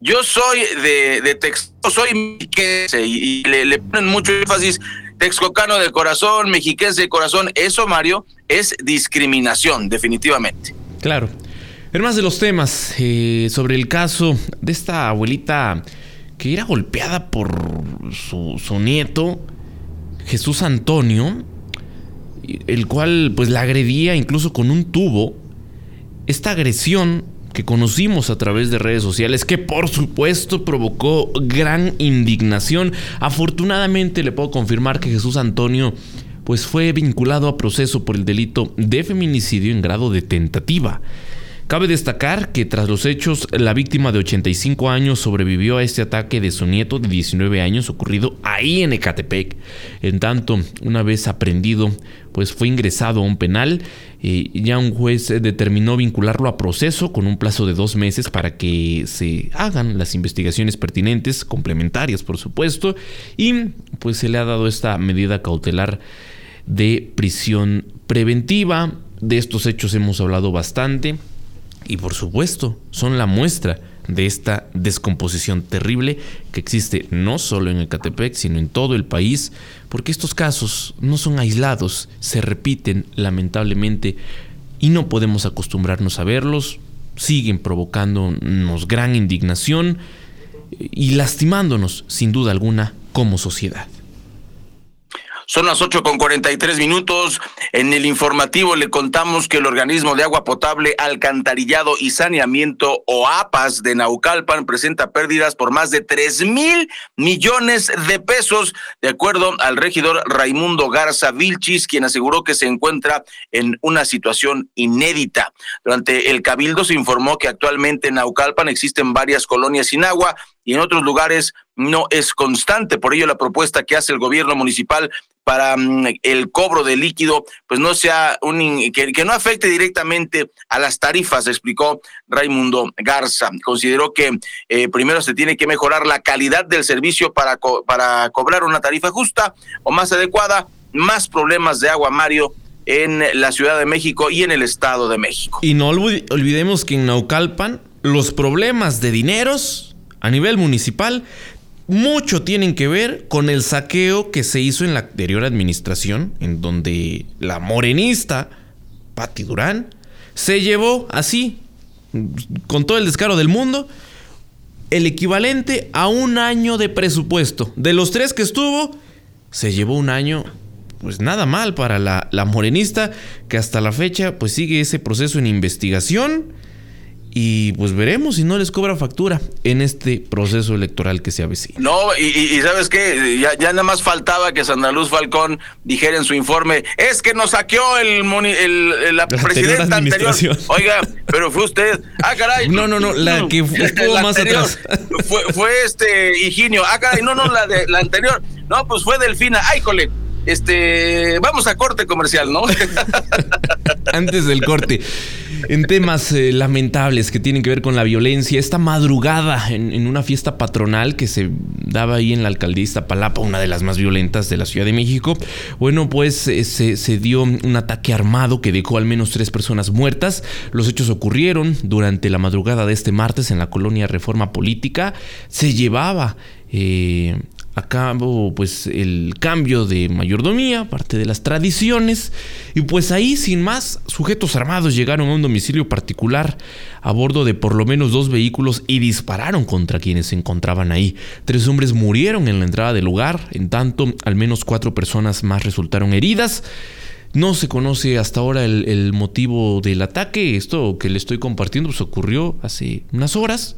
yo soy de, de Texcoco, soy mexiquense y, le, le, ponen mucho énfasis texcocano de corazón, mexiquense de corazón. Eso, Mario, es discriminación, definitivamente. Claro. En más de los temas, eh, sobre el caso de esta abuelita que era golpeada por su, su nieto, Jesús Antonio, el cual pues la agredía incluso con un tubo. Esta agresión que conocimos a través de redes sociales, que por supuesto provocó gran indignación. Afortunadamente le puedo confirmar que Jesús Antonio pues fue vinculado a proceso por el delito de feminicidio en grado de tentativa. Cabe destacar que tras los hechos, la víctima de 85 años sobrevivió a este ataque de su nieto de 19 años ocurrido ahí en Ecatepec. En tanto, una vez aprendido, pues fue ingresado a un penal y ya un juez determinó vincularlo a proceso con un plazo de dos meses para que se hagan las investigaciones pertinentes, complementarias por supuesto, y pues se le ha dado esta medida cautelar de prisión preventiva. De estos hechos hemos hablado bastante y por supuesto son la muestra de esta descomposición terrible que existe no solo en Ecatepec, sino en todo el país, porque estos casos no son aislados, se repiten lamentablemente y no podemos acostumbrarnos a verlos, siguen provocándonos gran indignación y lastimándonos sin duda alguna como sociedad. Son las ocho con cuarenta y tres minutos. En el informativo le contamos que el organismo de agua potable, alcantarillado y saneamiento OAPAS de Naucalpan presenta pérdidas por más de tres mil millones de pesos, de acuerdo al regidor Raimundo Garza Vilchis, quien aseguró que se encuentra en una situación inédita. Durante el cabildo se informó que actualmente en Naucalpan existen varias colonias sin agua y en otros lugares no es constante. Por ello, la propuesta que hace el gobierno municipal para mm, el cobro de líquido, pues no sea un que, no afecte directamente a las tarifas, explicó Raimundo Garza. Consideró que eh, primero se tiene que mejorar la calidad del servicio para, para cobrar una tarifa justa o más adecuada, más problemas de agua, Mario, en la Ciudad de México y en el Estado de México. Y no olvidemos que en Naucalpan los problemas de dineros a nivel municipal mucho tienen que ver con el saqueo que se hizo en la anterior administración, en donde la morenista Patti Durán se llevó así, con todo el descaro del mundo, el equivalente a un año de presupuesto. De los tres que estuvo, se llevó un año, pues nada mal para la, la morenista, que hasta la fecha pues sigue ese proceso en investigación y pues veremos si no les cobra factura en este proceso electoral que se avecina. No, y, sabes qué, ya, ya, nada más faltaba que Santa Luz Falcón dijera en su informe, es que nos saqueó el, el la, presidenta anterior. Oiga, pero fue usted. Ah, caray. No, no, no, la que estuvo más atrás. Fue, fue este Higinio. Ah, caray, no, no, la de la anterior. No, pues fue Delfina. Ay, cole. Este, vamos a corte comercial, ¿no? Antes del corte, en temas eh, lamentables que tienen que ver con la violencia, esta madrugada en, una fiesta patronal que se daba ahí en la alcaldía Palapa, una de las más violentas de la Ciudad de México, bueno, pues eh, se, dio un ataque armado que dejó al menos tres personas muertas. Los hechos ocurrieron durante la madrugada de este martes en la colonia Reforma Política. Se llevaba eh, a cabo pues el cambio de mayordomía, parte de las tradiciones, y pues ahí sin más, sujetos armados llegaron a un domicilio particular a bordo de por lo menos dos vehículos y dispararon contra quienes se encontraban ahí. Tres hombres murieron en la entrada del lugar, en tanto al menos cuatro personas más resultaron heridas. No se conoce hasta ahora el, motivo del ataque. Esto que le estoy compartiendo pues, ocurrió hace unas horas.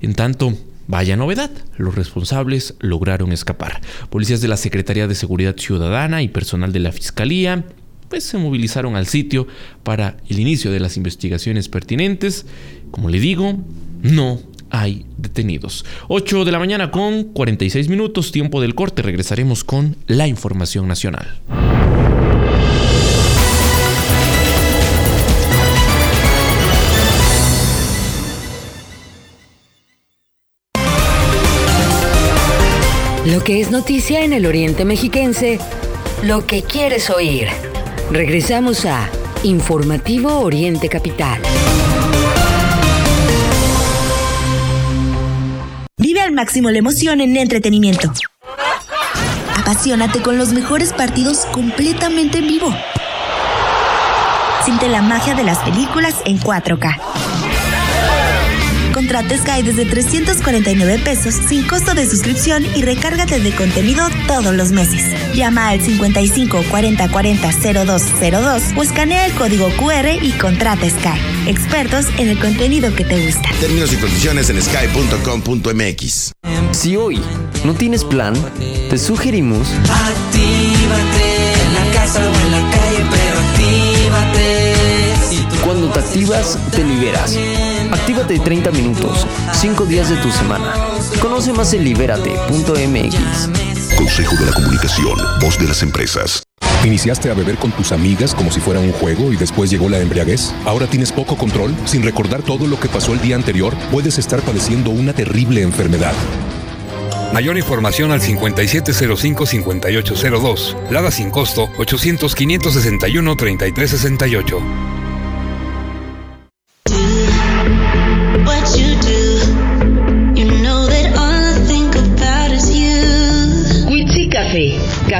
En tanto, Vaya novedad, los responsables lograron escapar. Policías de la Secretaría de Seguridad Ciudadana y personal de la Fiscalía pues se movilizaron al sitio para el inicio de las investigaciones pertinentes. Como le digo, no hay detenidos. 8 de la mañana con 46 minutos, tiempo del corte. Regresaremos con la información nacional. Lo que es noticia en el Oriente Mexiquense, lo que quieres oír. Regresamos a Informativo Oriente Capital. Vive al máximo la emoción en entretenimiento. Apasionate con los mejores partidos completamente en vivo. Siente la magia de las películas en 4K Contrata Sky desde 349 pesos sin costo de suscripción y recárgate de contenido todos los meses. Llama al 55 40 40 0202 o escanea el código QR y contrata Sky. Expertos en el contenido que te gusta. Términos y condiciones en sky.com.mx. Si hoy no tienes plan, te sugerimos. Actívate en la casa o en la calle, pero actívate. Cuando te activas, te liberas. Actívate 30 minutos, 5 días de tu semana. Conoce más en libérate.mx. Consejo de la Comunicación, voz de las empresas. ¿Iniciaste a beber con tus amigas como si fuera un juego y después llegó la embriaguez? ¿Ahora tienes poco control? Sin recordar todo lo que pasó el día anterior, puedes estar padeciendo una terrible enfermedad. Mayor información al 5705-5802. Lada sin costo 800-561-3368.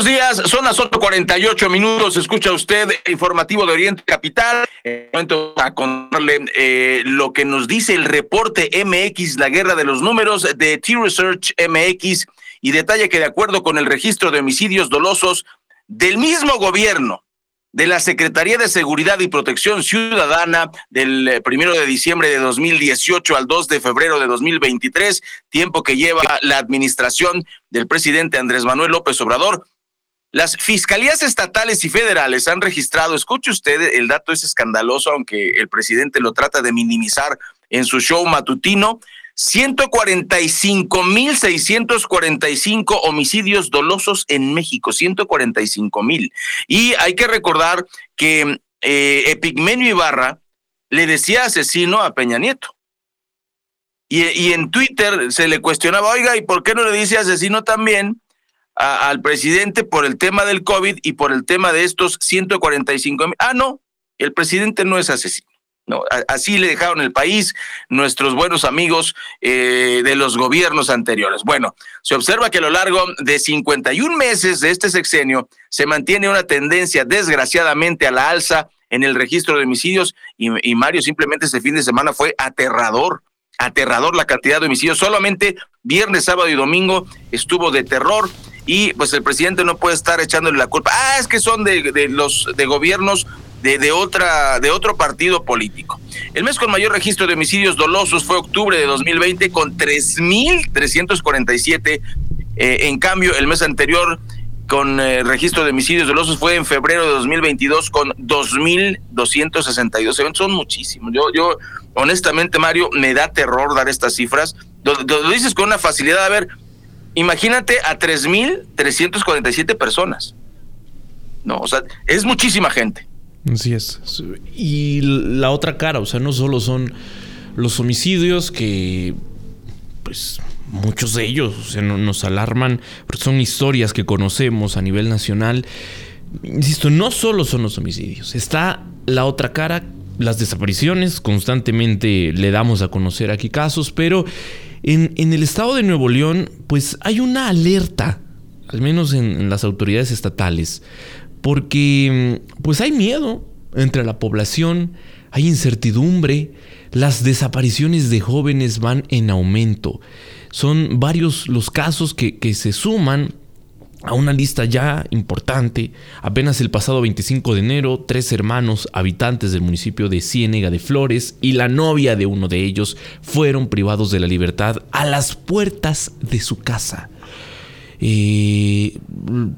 Buenos días, son las 8:48 minutos. Escucha usted informativo de Oriente Capital. momento a contarle eh, lo que nos dice el reporte MX, la guerra de los números de T-Research MX, y detalla que de acuerdo con el registro de homicidios dolosos del mismo gobierno, de la Secretaría de Seguridad y Protección Ciudadana del eh, primero de diciembre de 2018 al 2 de febrero de 2023, tiempo que lleva la administración del presidente Andrés Manuel López Obrador, las fiscalías estatales y federales han registrado, escuche usted, el dato es escandaloso, aunque el presidente lo trata de minimizar en su show matutino, 145.645 homicidios dolosos en México, 145 mil. Y hay que recordar que eh, Epigmenio Ibarra le decía asesino a Peña Nieto. Y en Twitter se le cuestionaba, oiga, ¿y por qué no le dice asesino también? Al presidente por el tema del COVID y por el tema de estos 145 mil. Ah, no, el presidente no es asesino. No, así le dejaron el país nuestros buenos amigos eh, de los gobiernos anteriores. Bueno, se observa que a lo largo de 51 meses de este sexenio se mantiene una tendencia desgraciadamente a la alza en el registro de homicidios y, Mario simplemente este fin de semana fue aterrador aterrador la cantidad de homicidios. Solamente viernes, sábado y domingo estuvo de terror y pues el presidente no puede estar echándole la culpa. Ah, es que son de, los de gobiernos de, de, otra, de otro partido político. El mes con mayor registro de homicidios dolosos fue octubre de 2020 con 3.347. Eh, en cambio, el mes anterior con eh, registro de homicidios dolosos fue en febrero de 2022 con 2.262. Son muchísimos. Yo, yo, honestamente, Mario, me da terror dar estas cifras. Lo, lo dices con una facilidad. A ver, imagínate a 3.347 personas. No, o sea, es muchísima gente. Así es. Y la otra cara, o sea, no solo son los homicidios que, pues, muchos de ellos o sea, nos alarman, porque son historias que conocemos a nivel nacional. Insisto, no solo son los homicidios, está la otra cara, las desapariciones, constantemente le damos a conocer aquí casos, pero en, el estado de Nuevo León, pues hay una alerta, al menos en, las autoridades estatales, porque pues hay miedo entre la población, hay incertidumbre, las desapariciones de jóvenes van en aumento. Son varios los casos que, se suman a una lista ya importante. Apenas el pasado 25 de enero, tres hermanos habitantes del municipio de Ciénega de Flores y la novia de uno de ellos fueron privados de la libertad a las puertas de su casa. Eh,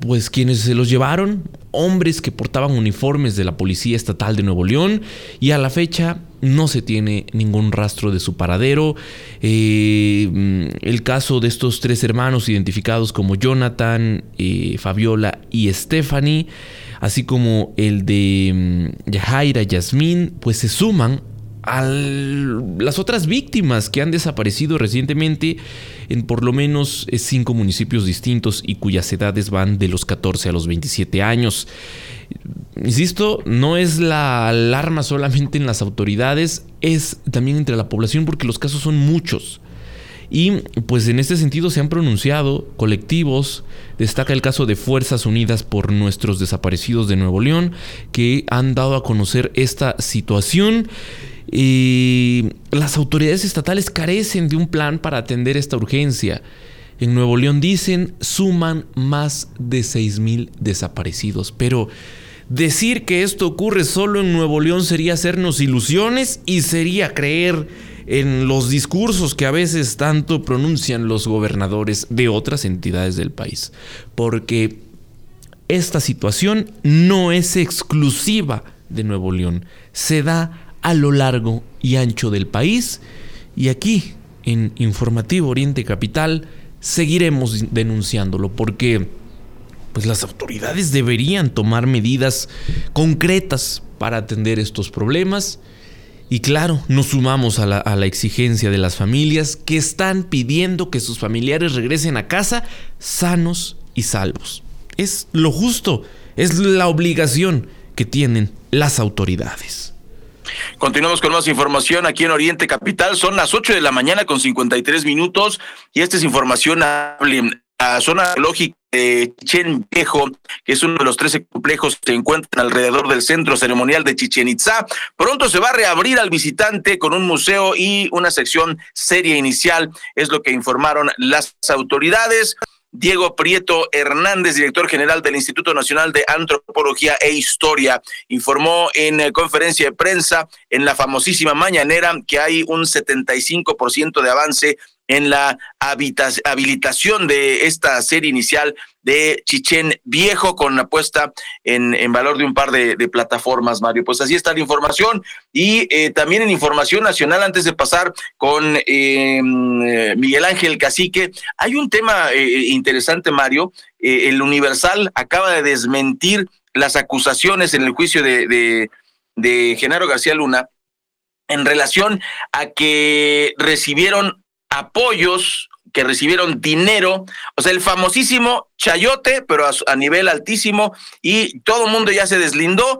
pues quienes se los llevaron, hombres que portaban uniformes de la Policía Estatal de Nuevo León y a la fecha no se tiene ningún rastro de su paradero. Eh, el caso de estos tres hermanos identificados como Jonathan, eh, Fabiola y Stephanie, así como el de mm, Yajaira Yasmín, pues se suman a las otras víctimas que han desaparecido recientemente en por lo menos eh, cinco municipios distintos y cuyas edades van de los 14 a los 27 años. Insisto, no es la alarma solamente en las autoridades, es también entre la población porque los casos son muchos. Y pues en este sentido se han pronunciado colectivos, destaca el caso de Fuerzas Unidas por nuestros desaparecidos de Nuevo León, que han dado a conocer esta situación. Y las autoridades estatales carecen de un plan para atender esta urgencia. En Nuevo León dicen suman más de 6.000 desaparecidos, pero decir que esto ocurre solo en Nuevo León sería hacernos ilusiones y sería creer en los discursos que a veces tanto pronuncian los gobernadores de otras entidades del país. Porque esta situación no es exclusiva de Nuevo León, se da a lo largo y ancho del país y aquí en Informativo Oriente Capital seguiremos denunciándolo porque pues las autoridades deberían tomar medidas concretas para atender estos problemas y claro, nos sumamos a la, a la, exigencia de las familias que están pidiendo que sus familiares regresen a casa sanos y salvos. Es lo justo, es la obligación que tienen las autoridades. Continuamos con más información aquí en Oriente Capital. Son las 8 de la mañana con 53 minutos y esta es información a la zona lógica de Chichen Viejo, que es uno de los 13 complejos que se encuentran alrededor del centro ceremonial de Chichen Itza. Pronto se va a reabrir al visitante con un museo y una sección seria inicial, es lo que informaron las autoridades. Diego Prieto Hernández, director general del Instituto Nacional de Antropología e Historia, informó en eh, conferencia de prensa en la famosísima mañanera que hay un 75% de avance en la habilitación de esta serie inicial de Chichén Viejo con apuesta en, en valor de un par de, plataformas, Mario. Pues así está la información y eh, también en información nacional, antes de pasar con eh, Miguel Ángel Cacique, hay un tema eh, interesante, Mario. el Universal acaba de desmentir las acusaciones en el juicio de, de, de Genaro García Luna en relación a que recibieron apoyos que recibieron dinero, o sea, el famosísimo chayote, pero a, nivel altísimo, y todo el mundo ya se deslindó,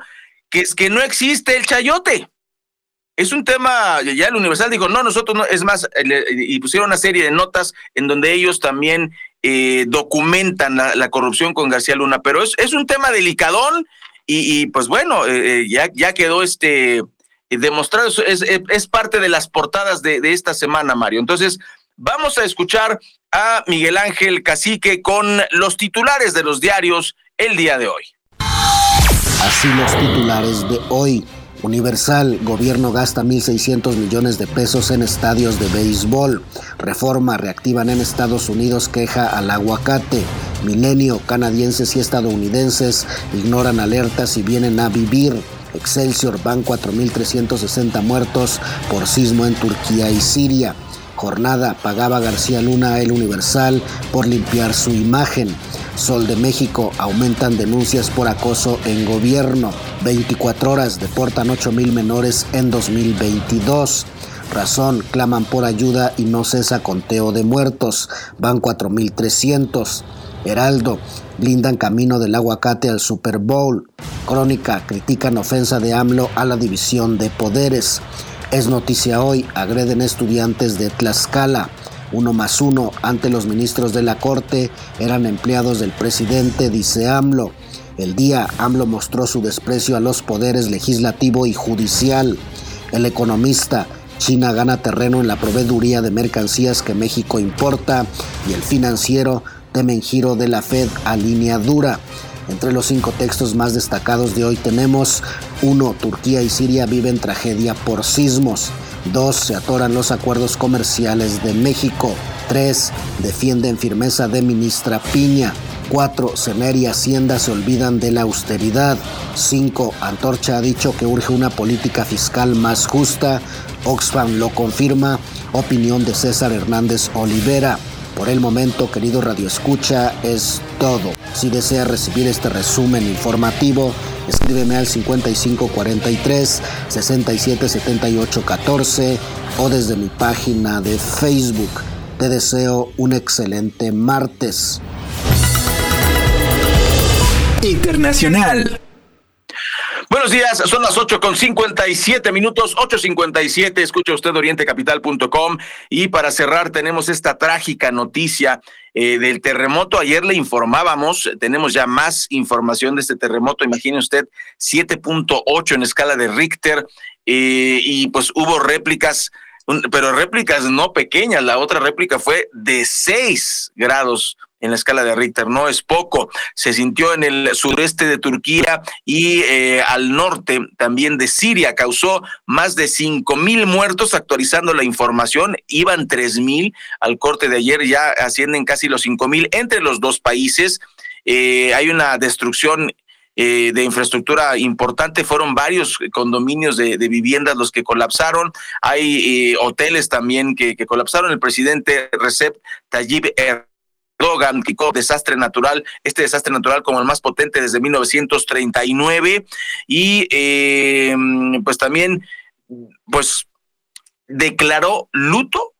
que es que no existe el chayote. es un tema, ya el Universal dijo, no, nosotros no, es más, y pusieron una serie de notas en donde ellos también eh, documentan la, corrupción con García Luna, pero es, es un tema delicadón y, pues bueno, eh, ya, ya quedó este demostrado, es, es, parte de las portadas de, de esta semana, Mario. Entonces, vamos a escuchar a Miguel Ángel Cacique con los titulares de los diarios el día de hoy. Así los titulares de hoy. Universal, gobierno gasta 1.600 millones de pesos en estadios de béisbol. Reforma, reactivan en Estados Unidos queja al aguacate. Milenio, canadienses y estadounidenses ignoran alertas y vienen a vivir. Excelsior, van 4.360 muertos por sismo en Turquía y Siria. Jornada, pagaba García Luna a El Universal por limpiar su imagen. Sol de México, aumentan denuncias por acoso en gobierno. 24 horas, deportan 8 mil menores en 2022. Razón, claman por ayuda y no cesa conteo de muertos. Van 4.300. Heraldo, blindan camino del aguacate al Super Bowl. Crónica, critican ofensa de AMLO a la división de poderes. Es noticia hoy, agreden estudiantes de Tlaxcala uno más uno ante los ministros de la Corte eran empleados del presidente, dice AMLO. El día AMLO mostró su desprecio a los poderes legislativo y judicial. El economista, China gana terreno en la proveeduría de mercancías que México importa y el financiero temen giro de la Fed a línea dura. Entre los cinco textos más destacados de hoy tenemos 1. Turquía y Siria viven tragedia por sismos. 2. Se atoran los acuerdos comerciales de México. 3. Defienden firmeza de ministra Piña. 4. Sener y Hacienda se olvidan de la austeridad. 5. Antorcha ha dicho que urge una política fiscal más justa. Oxfam lo confirma. Opinión de César Hernández Olivera. Por el momento, querido Radio Escucha, es todo. Si desea recibir este resumen informativo, escríbeme al 5543 677814 o desde mi página de Facebook. Te deseo un excelente martes. Internacional. Buenos días, son las 8 con 57 minutos, 8.57, escucha usted orientecapital.com y para cerrar tenemos esta trágica noticia eh, del terremoto. Ayer le informábamos, tenemos ya más información de este terremoto, imagine usted 7.8 en escala de Richter eh, y pues hubo réplicas pero réplicas no pequeñas, la otra réplica fue de 6 grados en la escala de Richter, no es poco. Se sintió en el sureste de Turquía y eh, al norte también de Siria. Causó más de cinco mil muertos, actualizando la información. Iban tres mil al corte de ayer, ya ascienden casi los cinco mil entre los dos países. Eh, hay una destrucción eh, de infraestructura importante. Fueron varios condominios de, viviendas los que colapsaron. Hay hoteles también que, que, colapsaron. El presidente Recep Tayyip Erdogan Erdogan desastre natural, este desastre natural como el más potente desde 1939 y eh, pues también pues declaró luto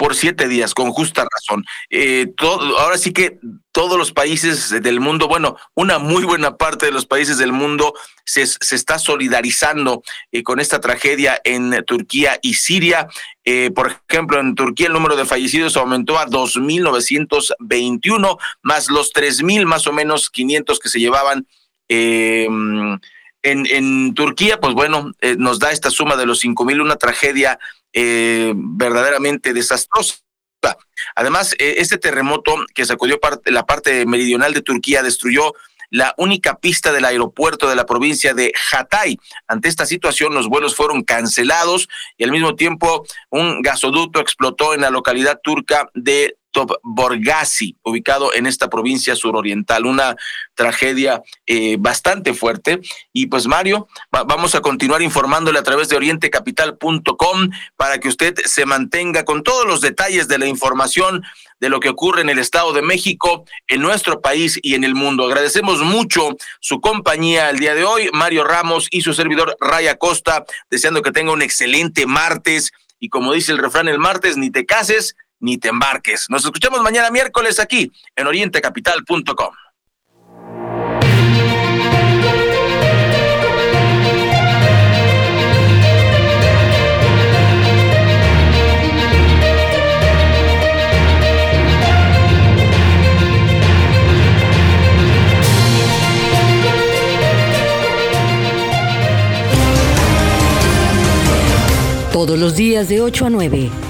por siete días, con justa razón. Eh, ahora sí que todos los países del mundo, bueno, una muy buena parte de los países del mundo se, se está solidarizando eh, con esta tragedia en Turquía y Siria. Eh, por ejemplo, en Turquía el número de fallecidos aumentó a 2.921, más los 3.000 más o menos 500 que se llevaban. en, en Turquía, pues bueno, nos da esta suma de los 5.000, una tragedia eh, verdaderamente desastrosa. Además, eh, este terremoto que sacudió parte, la parte meridional de Turquía destruyó la única pista del aeropuerto de la provincia de Hatay. Ante esta situación, los vuelos fueron cancelados y al mismo tiempo un gasoducto explotó en la localidad turca de Borgasi, ubicado en esta provincia suroriental. Una tragedia eh, bastante fuerte. Y pues Mario, vamos a continuar informándole a través de orientecapital.com para que usted se mantenga con todos los detalles de la información de lo que ocurre en el Estado de México, en nuestro país y en el mundo. Agradecemos mucho su compañía el día de hoy, Mario Ramos y su servidor Raya Costa, deseando que tenga un excelente martes. Y como dice el refrán, el martes ni te cases ni te embarques. Nos escuchamos mañana miércoles aquí en orientecapital.com. Todos los días de 8 a 9.